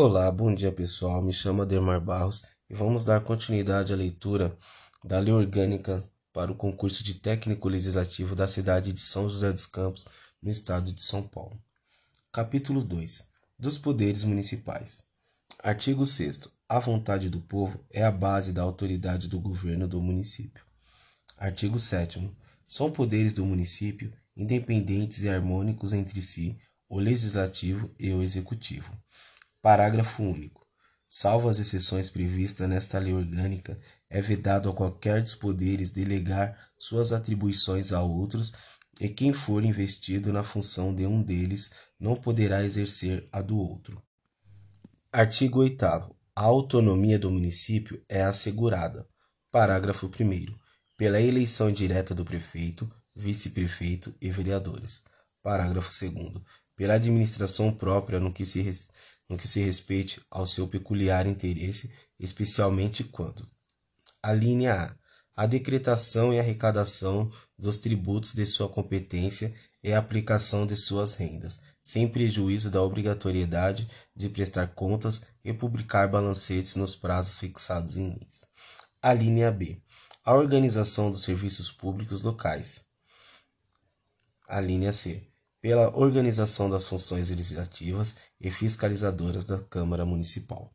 Olá, bom dia pessoal. Me chamo Ademar Barros e vamos dar continuidade à leitura da Lei Orgânica para o concurso de técnico legislativo da cidade de São José dos Campos, no estado de São Paulo. Capítulo 2 dos Poderes Municipais. Artigo 6. A vontade do povo é a base da autoridade do governo do município. Artigo 7. São poderes do município independentes e harmônicos entre si o legislativo e o executivo. Parágrafo único. Salvo as exceções previstas nesta lei orgânica, é vedado a qualquer dos poderes delegar suas atribuições a outros, e quem for investido na função de um deles não poderá exercer a do outro. Artigo 8. A autonomia do município é assegurada. Parágrafo 1. Pela eleição direta do prefeito, vice-prefeito e vereadores. Parágrafo 2 pela administração própria no que se, no que se respeite ao seu peculiar interesse, especialmente quando a linha A. A decretação e arrecadação dos tributos de sua competência e a aplicação de suas rendas, sem prejuízo da obrigatoriedade de prestar contas e publicar balancetes nos prazos fixados em leis. A linha B. A organização dos serviços públicos locais. A linha C pela organização das funções legislativas e fiscalizadoras da Câmara Municipal.